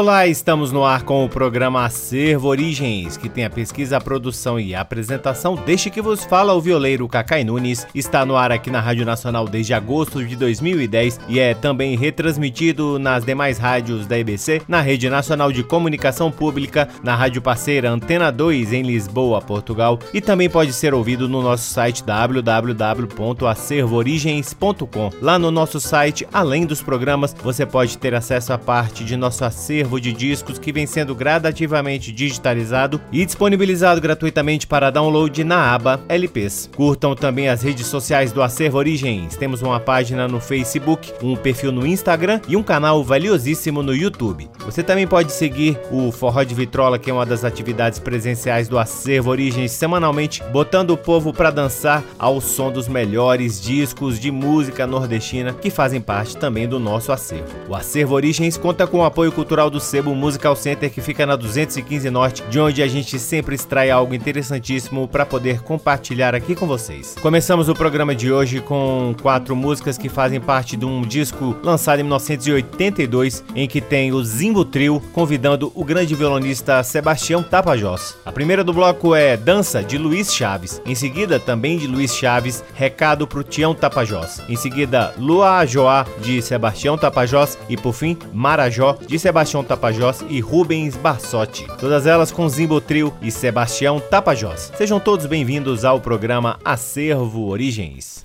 Olá, estamos no ar com o programa Acervo Origens, que tem a pesquisa, a produção e a apresentação Deixe que vos fala o violeiro Cacai Nunes. Está no ar aqui na Rádio Nacional desde agosto de 2010 e é também retransmitido nas demais rádios da EBC, na Rede Nacional de Comunicação Pública, na rádio parceira Antena 2 em Lisboa, Portugal, e também pode ser ouvido no nosso site www.acervoorigens.com. Lá no nosso site, além dos programas, você pode ter acesso a parte de nosso acervo acervo de discos que vem sendo gradativamente digitalizado e disponibilizado gratuitamente para download na aba LPs. Curtam também as redes sociais do Acervo Origens. Temos uma página no Facebook, um perfil no Instagram e um canal valiosíssimo no YouTube. Você também pode seguir o Forró de Vitrola, que é uma das atividades presenciais do Acervo Origens, semanalmente, botando o povo para dançar ao som dos melhores discos de música nordestina que fazem parte também do nosso acervo. O Acervo Origens conta com o apoio cultural do Sebo Musical Center que fica na 215 Norte, de onde a gente sempre extrai algo interessantíssimo para poder compartilhar aqui com vocês. Começamos o programa de hoje com quatro músicas que fazem parte de um disco lançado em 1982, em que tem o Zimbo Trio convidando o grande violonista Sebastião Tapajós. A primeira do bloco é Dança de Luiz Chaves, em seguida também de Luiz Chaves, Recado pro Tião Tapajós. Em seguida, Lua Joá de Sebastião Tapajós e por fim Marajó de Sebastião Tapajós e Rubens Barsotti. Todas elas com Zimbo Trio e Sebastião Tapajós. Sejam todos bem-vindos ao programa Acervo Origens.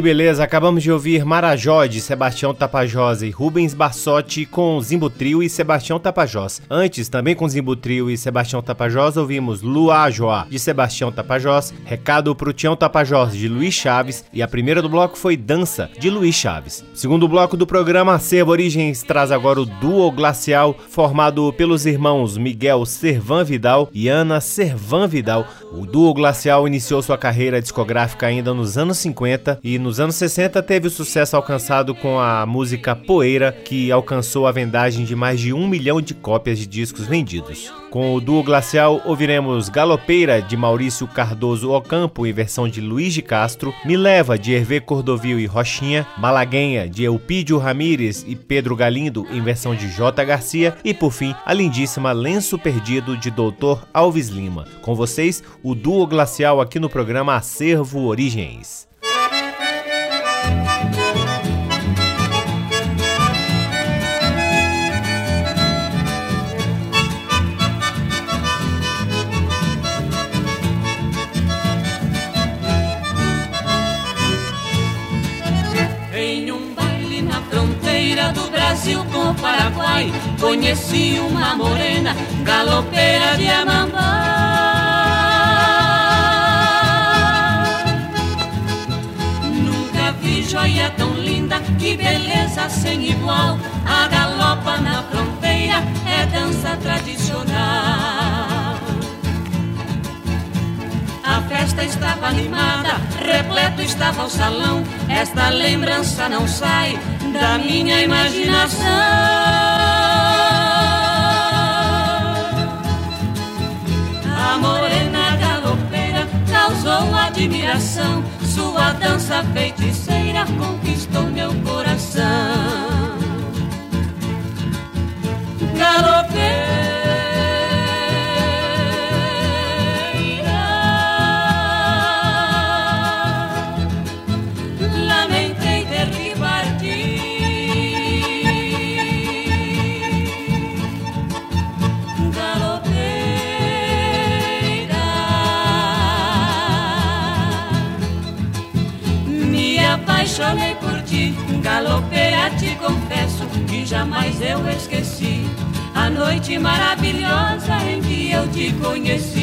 Que beleza, acabamos de ouvir Marajó de Sebastião Tapajós e Rubens Bassotti com Zimbo Trio e Sebastião Tapajós. Antes, também com Zimbo Trio e Sebastião Tapajós, ouvimos Lua Joá de Sebastião Tapajós, Recado pro Tião Tapajós de Luiz Chaves e a primeira do bloco foi Dança de Luiz Chaves. Segundo bloco do programa Acervo Origens traz agora o duo glacial formado pelos irmãos Miguel Servan Vidal e Ana Servan Vidal. O duo glacial iniciou sua carreira discográfica ainda nos anos 50 e nos anos 60 teve o sucesso alcançado com a música Poeira, que alcançou a vendagem de mais de um milhão de cópias de discos vendidos. Com o duo glacial, ouviremos Galopeira, de Maurício Cardoso Ocampo, em versão de Luiz de Castro, Me Leva, de Hervé Cordovil e Rochinha, Malaguenha, de Eupídio Ramírez e Pedro Galindo, em versão de J. Garcia, e por fim, a lindíssima Lenço Perdido, de Doutor Alves Lima. Com vocês, o duo glacial aqui no programa Acervo Origens. Com o Paraguai, conheci uma morena, galopeira de Amambá. Joia tão linda, que beleza sem igual. A galopa na fronteira é dança tradicional. A festa estava animada, repleto estava o salão. Esta lembrança não sai da minha imaginação. A morena galopeira causou admiração. Sua dança feiticeira conquistou meu coração. Galopeira. Apaixonei por ti, galopeira te confesso que jamais eu esqueci a noite maravilhosa em que eu te conheci.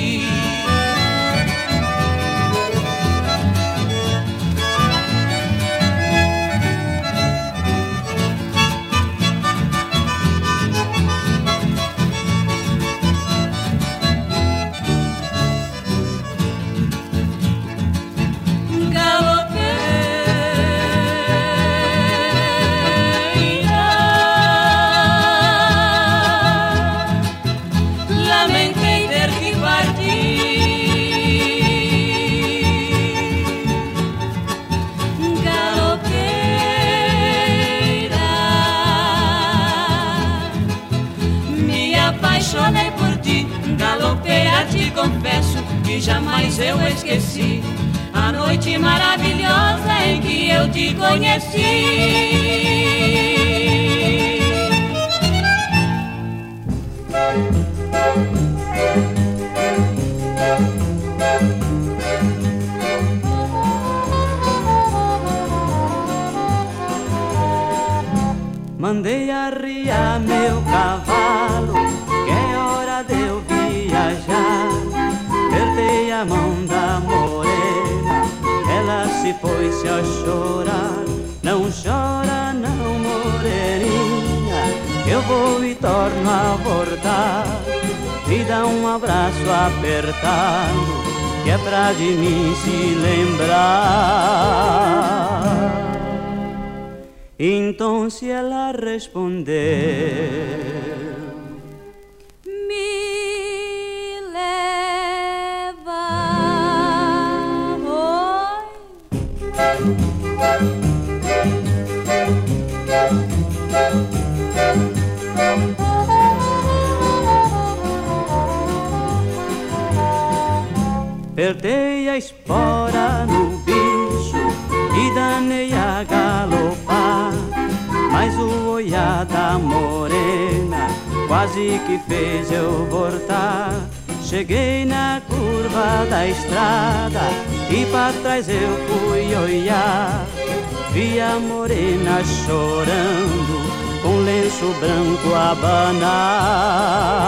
Apertei a espora no bicho e danei a galopar. Mas o olhar da morena quase que fez eu voltar. Cheguei na curva da estrada e para trás eu fui olhar. Vi a morena chorando com lenço branco a abanar.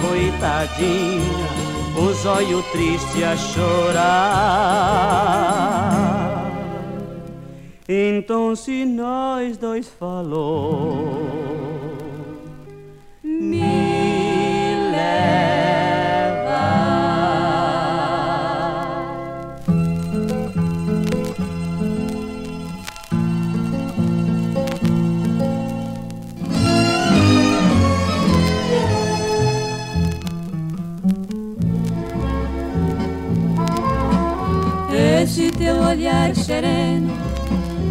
Coitadinha, os olhos tristes a chorar. Então se nós dois falou, me leva. Teu olhar sereno,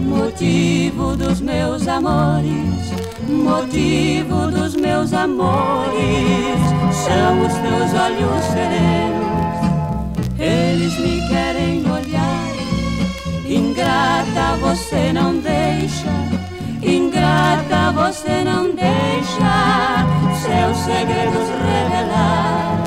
motivo dos meus amores, motivo dos meus amores, são os teus olhos serenos, eles me querem olhar. Ingrata, você não deixa, ingrata, você não deixa seus segredos revelar.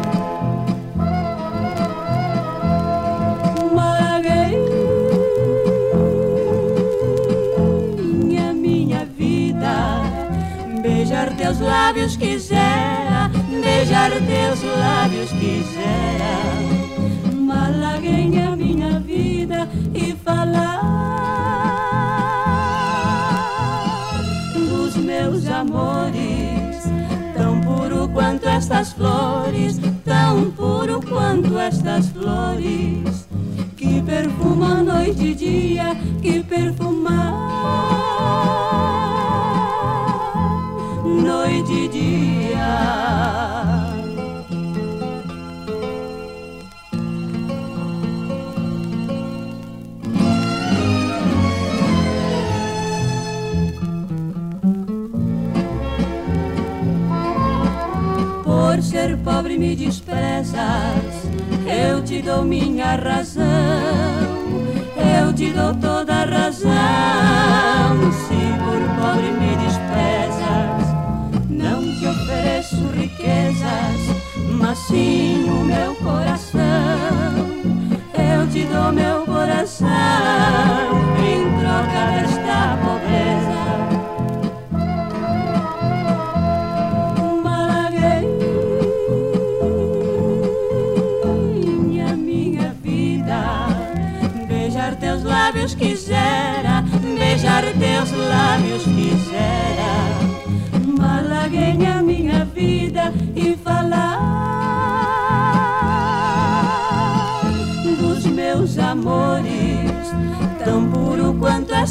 Lábios quisera, beijar teus lábios quisera, malagueña minha vida e falar dos meus amores, tão puro quanto estas flores, tão puro quanto estas flores. Que perfuma noite e dia, que perfuma noite e dia. Por ser pobre me desprezas, eu te dou minha razão, eu te dou toda a razão. Se por pobre me desprezas, mas sim o meu coração. Eu te dou meu coração em troca desta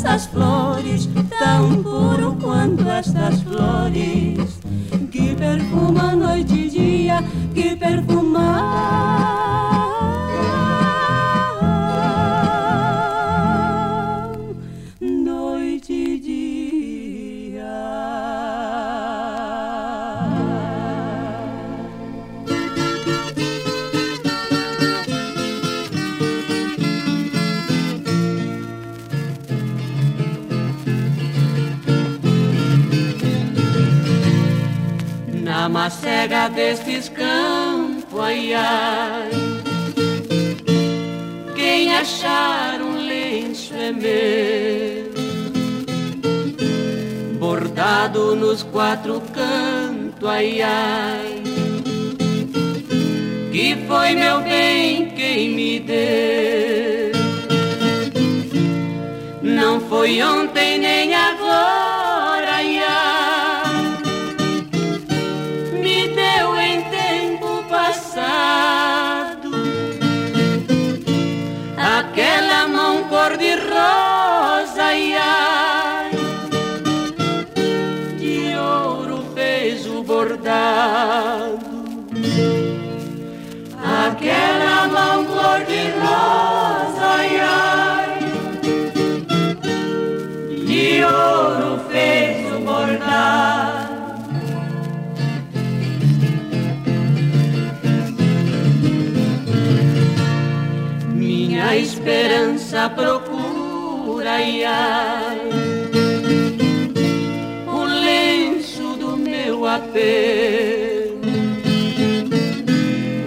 estas flores, tão puro quanto estas flores, que perfuma noite e dia, que perfuma destes campos, ai, ai. Quem achar um lenço é meu, bordado nos quatro cantos, ai, ai. Que foi meu bem quem me deu. Não foi ontem nem agora, acordado. Aquela mão cor de rosa, ai, ai, de ouro fez o bordado. Minha esperança procura, ai, ai apelo,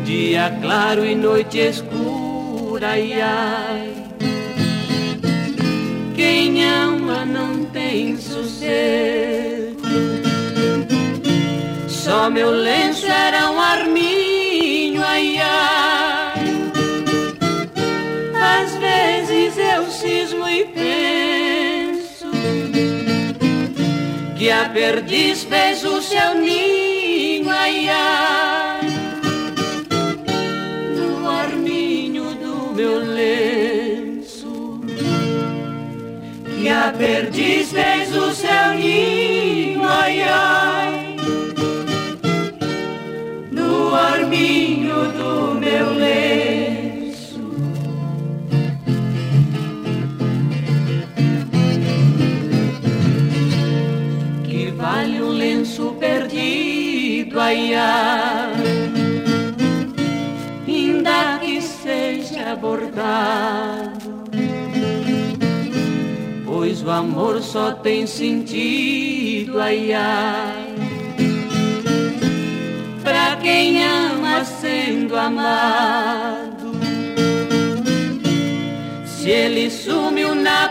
dia claro e noite escura, ai, ai, quem ama não tem sossego, só meu lenço era um arminho, ai, ai. Às vezes eu cismo e que a perdiz fez o seu ninho, ai ai, no arminho do meu lenço. Que a perdiz fez o seu ninho, ai ai, no arminho do meu lenço. Ai, ainda que seja bordado, pois o amor só tem sentido, ai, ai, pra quem ama sendo amado. Se ele sumiu na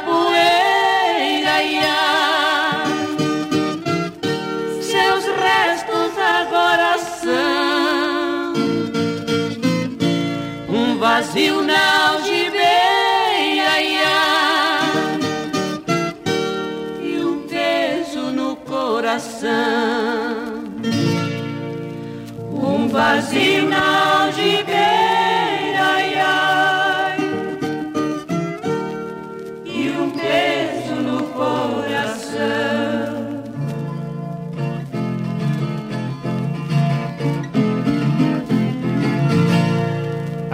um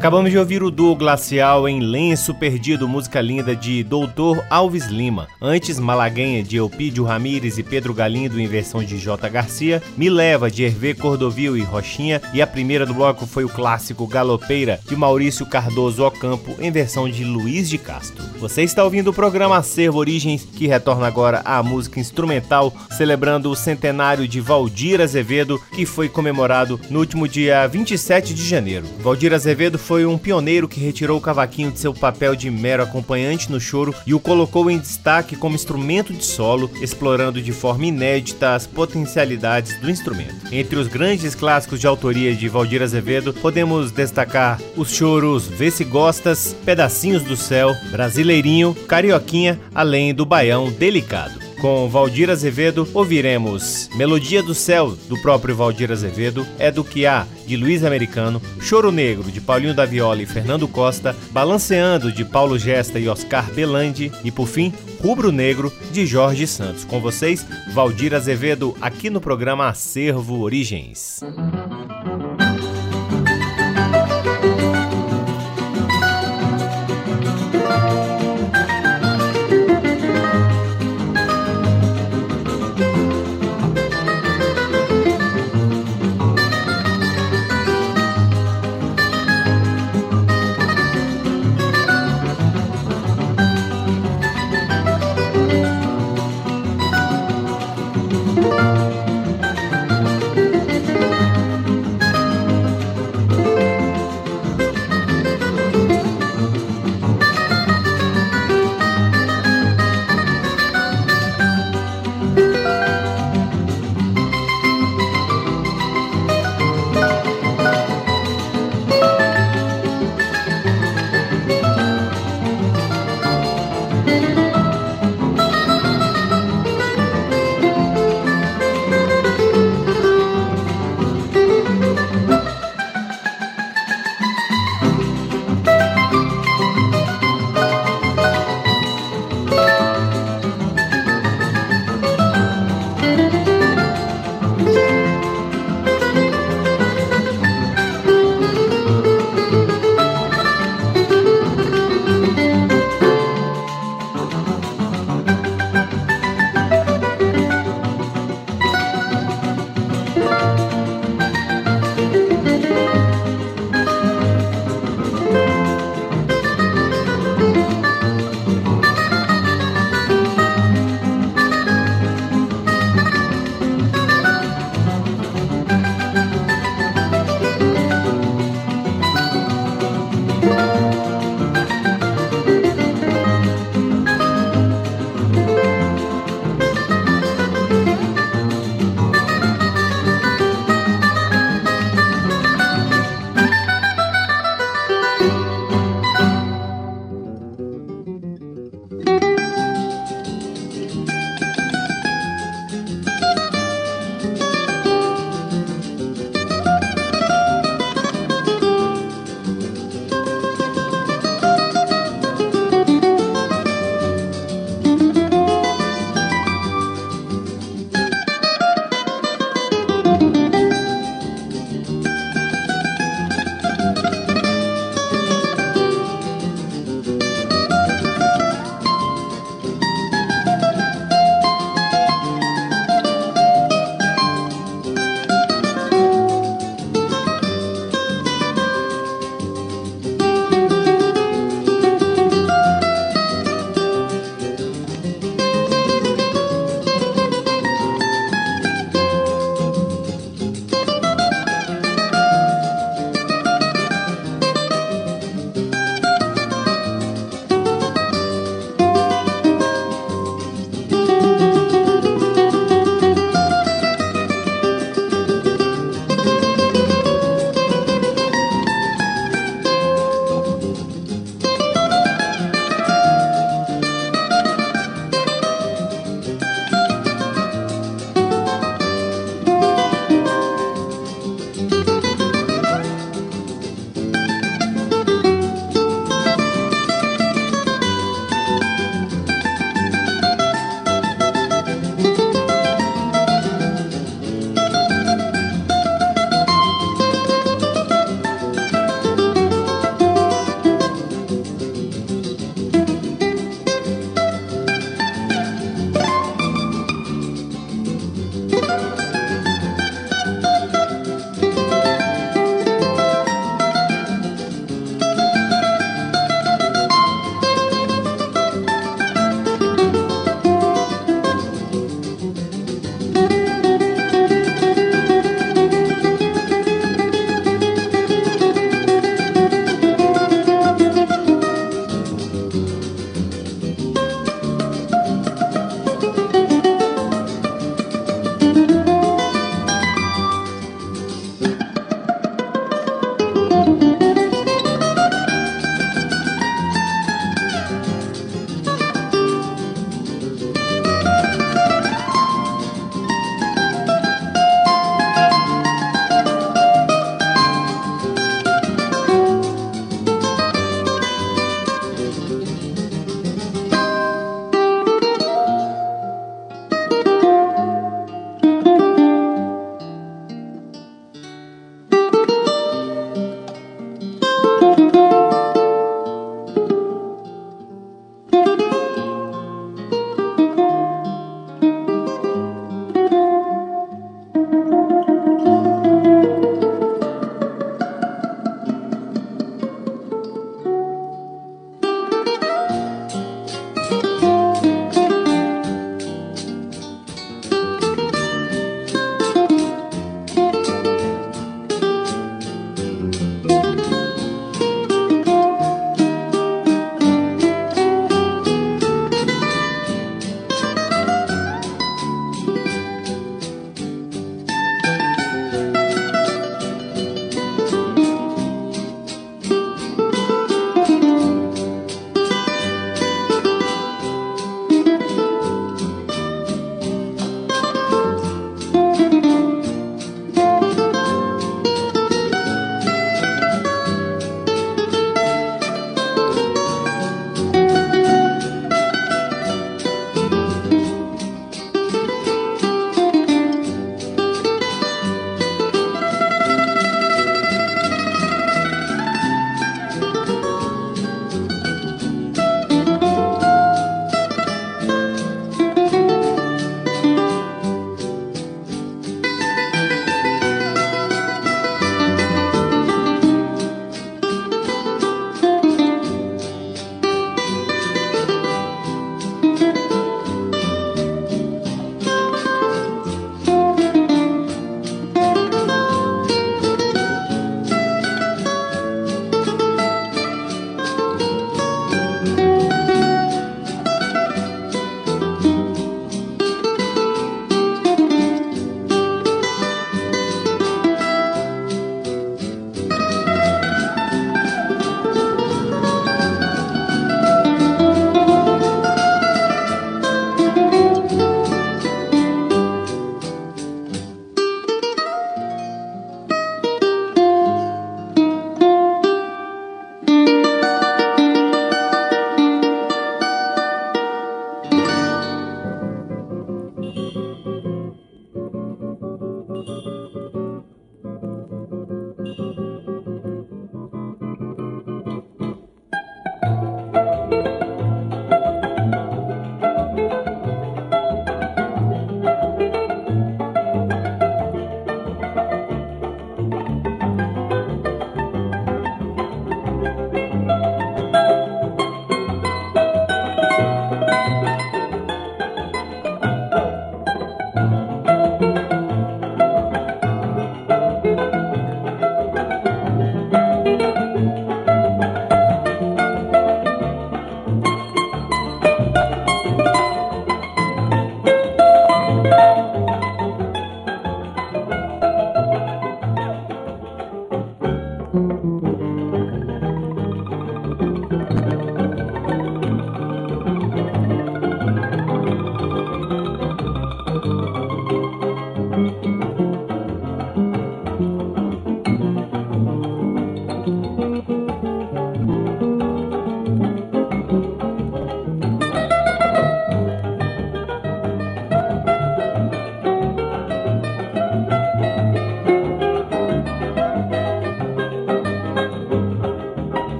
Acabamos de ouvir o duo glacial em Lenço Perdido, música linda de Doutor Alves Lima. Antes, Malaguenha de Elpidio Ramires e Pedro Galindo em versão de J. Garcia. Me Leva de Hervé Cordovil e Rochinha. E a primeira do bloco foi o clássico Galopeira de Maurício Cardoso Ocampo em versão de Luiz de Castro. Você está ouvindo o programa Acervo Origens, que retorna agora à música instrumental, celebrando o centenário de Valdir Azevedo, que foi comemorado no último dia 27 de janeiro. Valdir Azevedo foi um pioneiro que retirou o cavaquinho de seu papel de mero acompanhante no choro e o colocou em destaque como instrumento de solo, explorando de forma inédita as potencialidades do instrumento. Entre os grandes clássicos de autoria de Valdir Azevedo, podemos destacar os choros Vê se Gostas, Pedacinhos do Céu, Brasileirinho, Carioquinha, além do Baião Delicado. Com Valdir Azevedo, ouviremos Melodia do Céu, do próprio Valdir Azevedo, É do que há, de Luiz Americano, Choro Negro, de Paulinho da Viola e Fernando Costa, Balanceando, de Paulo Gesta e Oscar Belandi, e por fim, Rubro Negro, de Jorge Santos. Com vocês, Valdir Azevedo, aqui no programa Acervo Origens.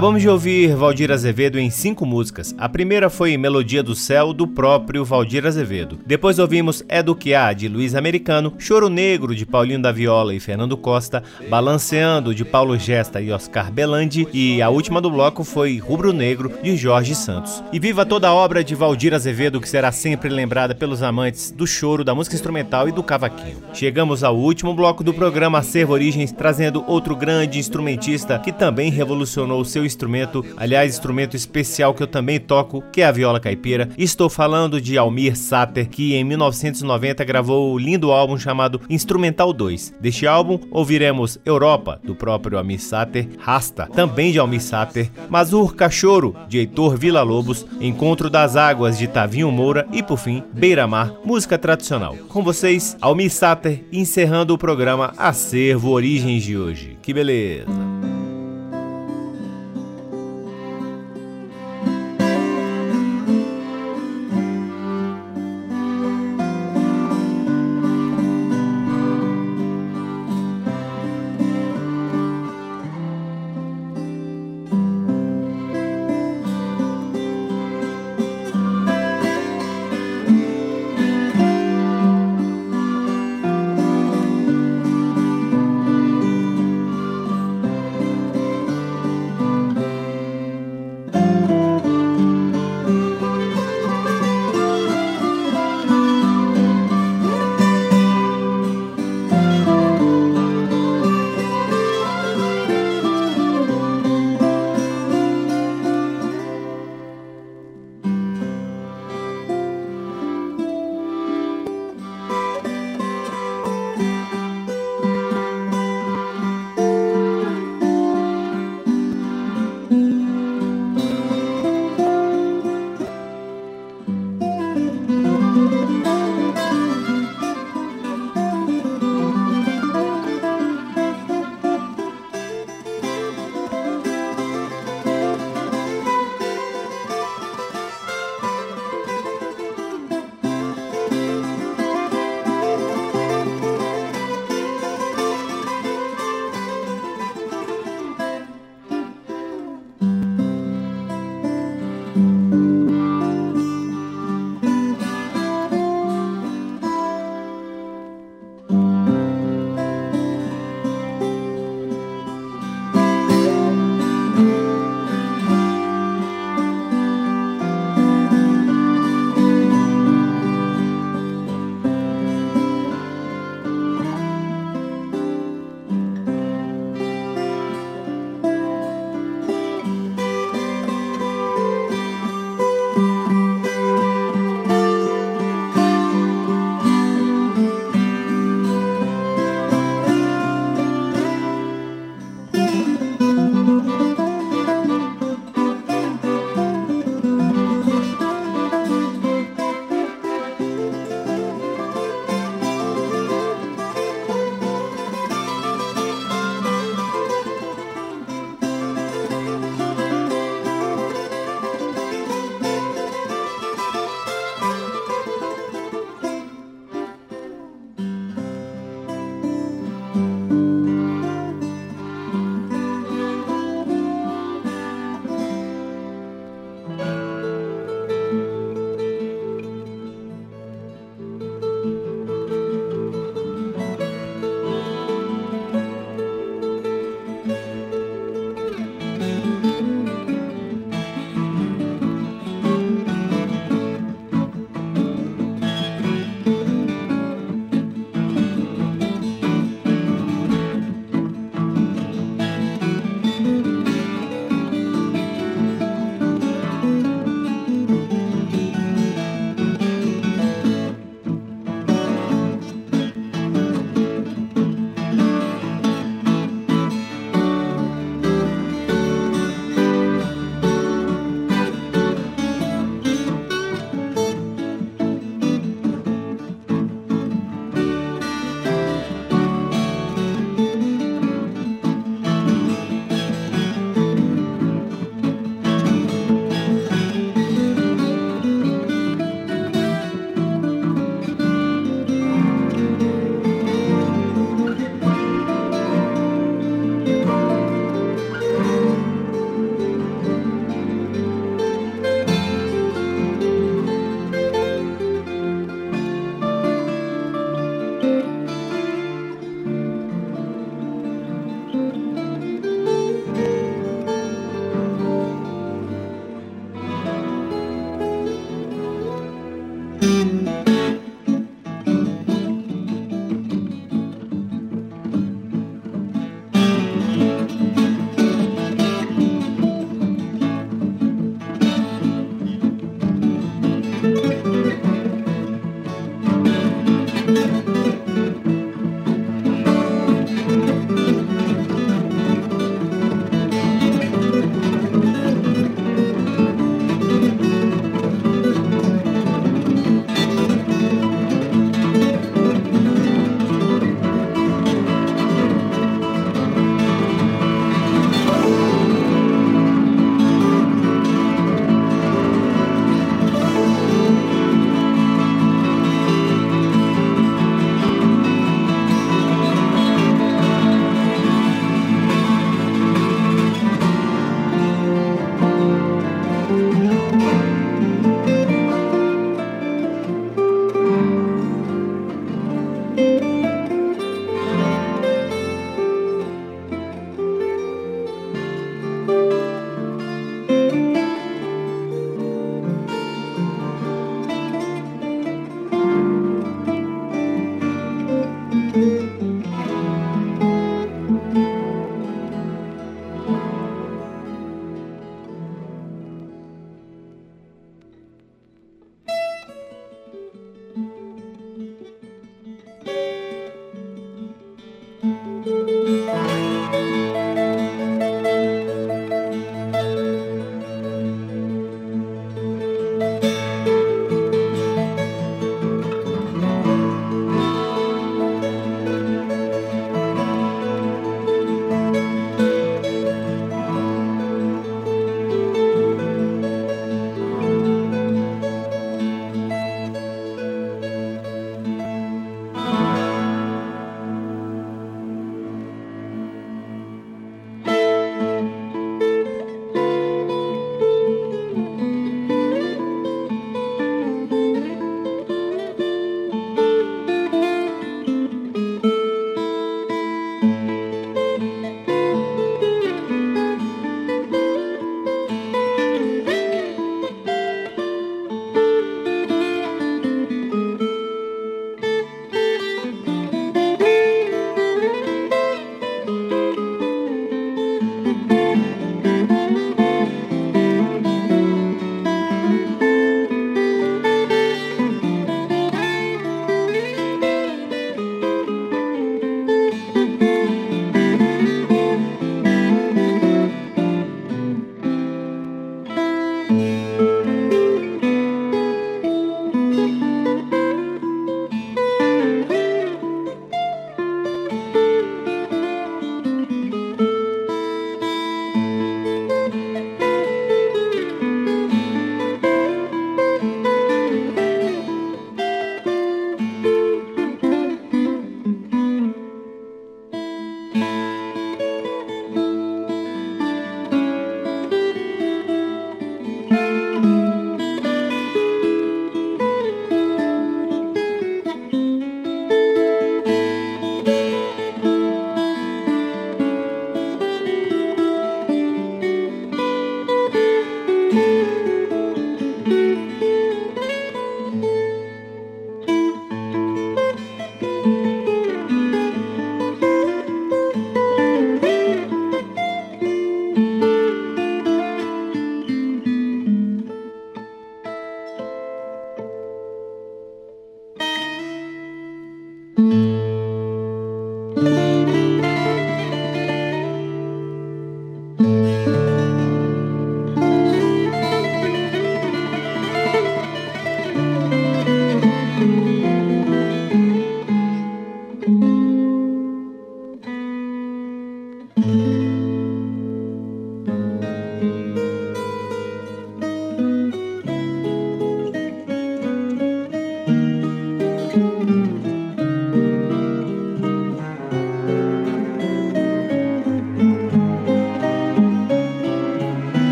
Acabamos de ouvir Valdir Azevedo em cinco músicas. A primeira foi Melodia do Céu, do próprio Valdir Azevedo. Depois ouvimos É do que há, de Luiz Americano, Choro Negro, de Paulinho da Viola e Fernando Costa, Balanceando, de Paulo Gesta e Oscar Belandi, e a última do bloco foi Rubro Negro, de Jorge Santos. E viva toda a obra de Valdir Azevedo, que será sempre lembrada pelos amantes do choro, da música instrumental e do cavaquinho. Chegamos ao último bloco do programa Acervo Origens, trazendo outro grande instrumentista que também revolucionou seu instrumento, aliás, instrumento especial que eu também toco, que é a viola caipira. Estou falando de Almir Sater, que em 1990 gravou o lindo álbum chamado Instrumental 2. Deste álbum ouviremos Europa, do próprio Almir Sater, Rasta, também de Almir Sater, Mazur Cachorro, de Heitor Villa-Lobos, Encontro das Águas, de Tavinho Moura e, por fim, Beira-Mar, música tradicional. Com vocês, Almir Sater, encerrando o programa Acervo Origens de hoje. Que beleza!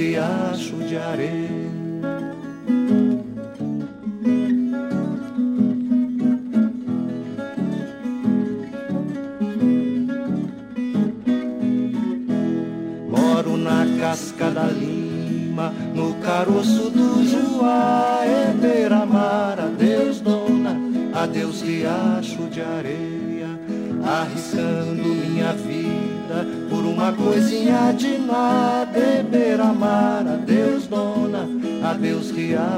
Riacho de areia. casca da lima, no caroço do Juá, é beira-mar, adeus dona, adeus riacho de areia, arriscando minha vida por uma coisinha de nada,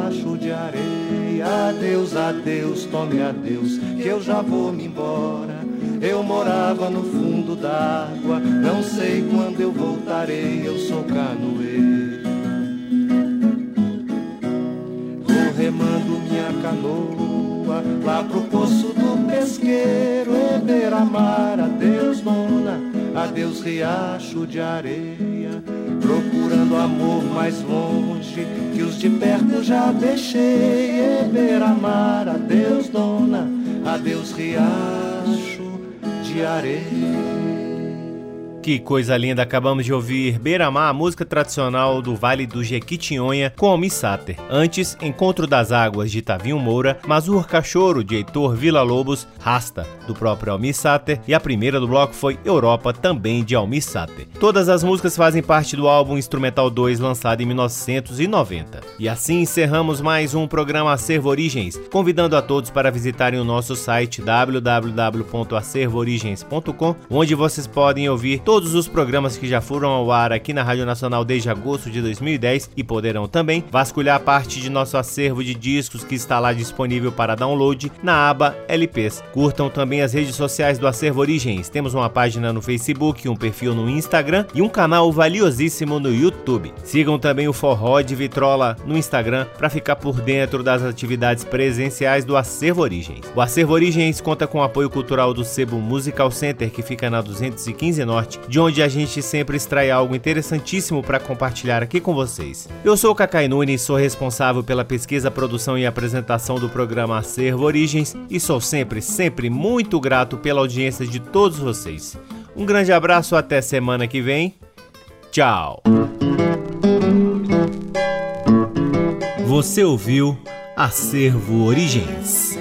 riacho de areia, adeus, adeus, tome adeus, que eu já vou me embora. Eu morava no fundo d'água, não sei quando eu voltarei, eu sou canoeiro. Vou remando minha canoa lá pro poço do pesqueiro, e beira-mar, adeus dona, adeus riacho de areia. Procurando amor mais longe, que os de perto já deixei, e beira-mar, adeus dona, adeus riacho de areia. Que coisa linda, acabamos de ouvir Beira-Mar, a música tradicional do Vale do Jequitinhonha, com Almi Sater. Antes, Encontro das Águas, de Tavinho Moura, Mazur Cachorro, de Heitor Villa-Lobos, Rasta, do próprio Almi Sater, e a primeira do bloco foi Europa, também de Almi Sater. Todas as músicas fazem parte do álbum Instrumental 2, lançado em 1990. E assim encerramos mais um programa Acervo Origens, convidando a todos para visitarem o nosso site www.acervoorigens.com, onde vocês podem ouvir os programas que já foram ao ar aqui na Rádio Nacional desde agosto de 2010 e poderão também vasculhar parte de nosso acervo de discos que está lá disponível para download na aba LPs. Curtam também as redes sociais do Acervo Origens. Temos uma página no Facebook, um perfil no Instagram e um canal valiosíssimo no YouTube. Sigam também o Forró de Vitrola no Instagram para ficar por dentro das atividades presenciais do Acervo Origens. O Acervo Origens conta com o apoio cultural do Sebo Musical Center, que fica na 215 Norte, de onde a gente sempre extrai algo interessantíssimo para compartilhar aqui com vocês. Eu sou o Cacai Nunes, sou responsável pela pesquisa, produção e apresentação do programa Acervo Origens e sou sempre, sempre muito grato pela audiência de todos vocês. Um grande abraço, até semana que vem. Tchau! Você ouviu Acervo Origens.